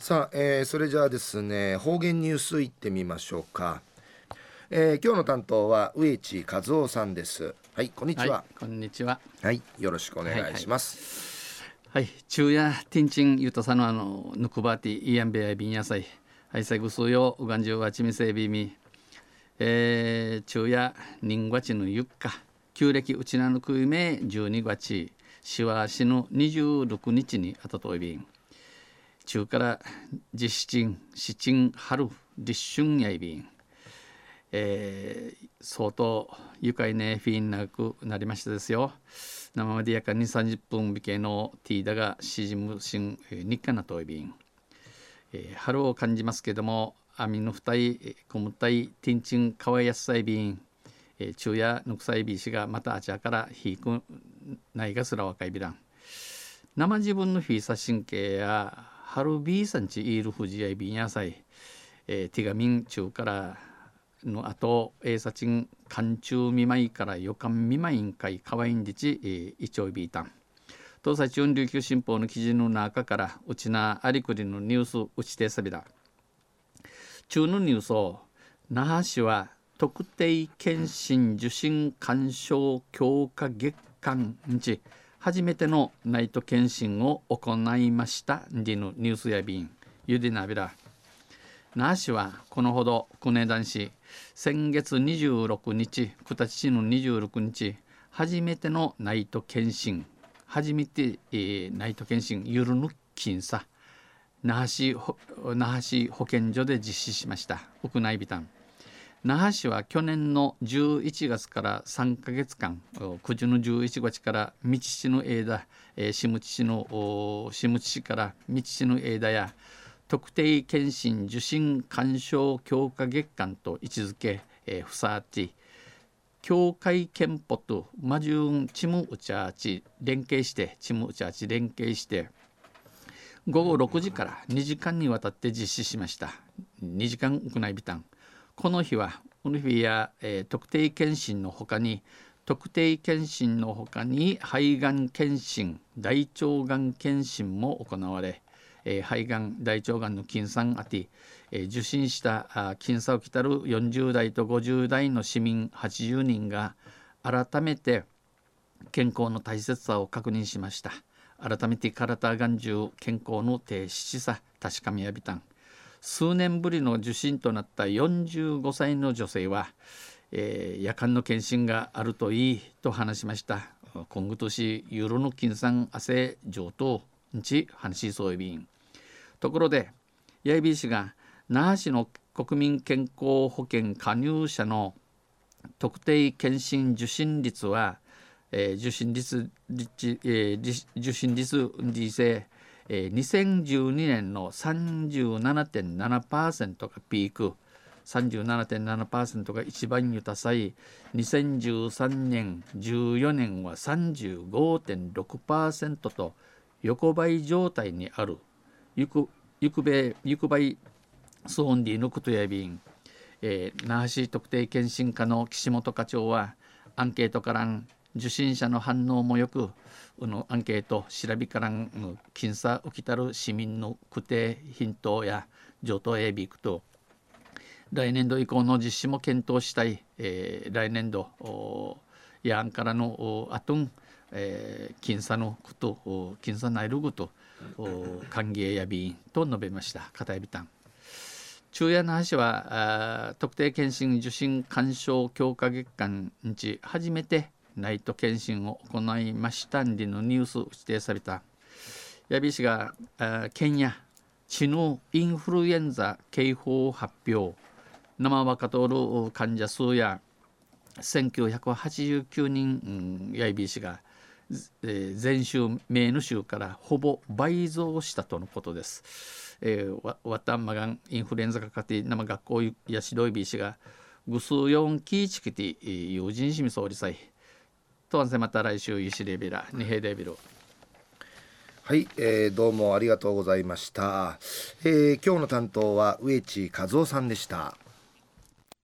さあ、えー、それじゃあですね方言ニュースいってみましょうか、えー、今日の担当は植地和夫さんです。はいこんにちは、はい、こんにちは。はいよろしくお願いします、はい、はい、昼夜ティンチンユトサのあのヌクバーティイヤンベアビン野菜はいさぐすようがんじゅうはちみせびみ。えー、昼夜人月のゆっか。旧暦うちなぬくいめ12月。しわしの26日にあたといびん中から実七七春立春やいびん、えー、相当愉快ねフィーンなくなりましたですよ。生までやかに30分美形のティーダがしじむしん日課なといびん、えー、春を感じますけども網の二重こむたいティンチンかわいやすさいびん、えー、昼夜ぬくさいびしがまたあちゃからひいくないがすら若いびらん。生自分のフィーサ神経や春ビーさんちいる藤井ビン野菜、えー、ティガミン中からのあとえさちん寒中見舞いから予感見舞いん会かわいんじち、えー、いちょいびいたん東西中琉球新報の記事の中からうちなありくりのニュースうちてさびだ中のニュースを那覇市は特定健診受診鑑賞強化月間日初めてのナイト検診を行いました。ディヌニュースやビンユディナビラ那覇市はこのほど国根男子。先月26日九立市の26日初めてのナイト検診。初めて、えー、ナイト検診ゆるぬ検査。那覇市那覇市保健所で実施しました。屋内ビタン。那覇市は去年の11月から3か月間九時の11月から道市の枝、下地市の下地市から道市の枝や特定健診受診鑑賞強化月間と位置づけ、えー、ふさわち協会憲法とマジュンチムウチャーチ連携してチムウチャーチ連携して午後6時から2時間にわたって実施しました。2時間行いビタン。この日はウルフィや、えー、特定健診のほかに特定健診のほかに肺がん検診大腸がん検診も行われ、えー、肺がん大腸がんの金さんあて、えー、受診したあ検査を来たる40代と50代の市民80人が改めて健康の大切さを確認しました。改めて体がん中健康の低質さ確かめやびたん。数年ぶりの受診となった45歳の女性は、えー、夜間の検診があるといいと話しました。今後年ユーロの金産汗上等日話しそういびんところで八重 b 氏が那覇市の国民健康保険加入者の特定検診受診率は、えー、受診率、えー、受診率にせえー、2012年の37.7%がピーク。37.7%が一番豊さい2013年14年は35.6%と横ばい状態にある。ゆくゆくべゆくばいソーンディのことやびん、えー、那覇市特定健診課の岸本課長はアンケートから受診者の反応もよくのアンケート調べからん僅差起きたる市民の区定品等や上等エビクと来年度以降の実施も検討したい、えー、来年度やんからのあとん、えー、僅差のこと僅差ないるぐと歓迎やびんと述べました。片指たん中夜の橋は特定健診受診鑑賞強化月間に初めてナイト検診を行いましたんでのニュース指定された矢部氏が県や知能インフルエンザ警報を発表生若通る患者数や1989人矢部氏が前週名の週からほぼ倍増したとのことです。えー、わたんまがんインフルエンザかかって生学校や指導日氏がぐすよんきいちきて友人しみ総理祭とんせまた来週石レビラ二平デビルはい、えー、どうもありがとうございました、えー、今日の担当は植地和夫さんでした。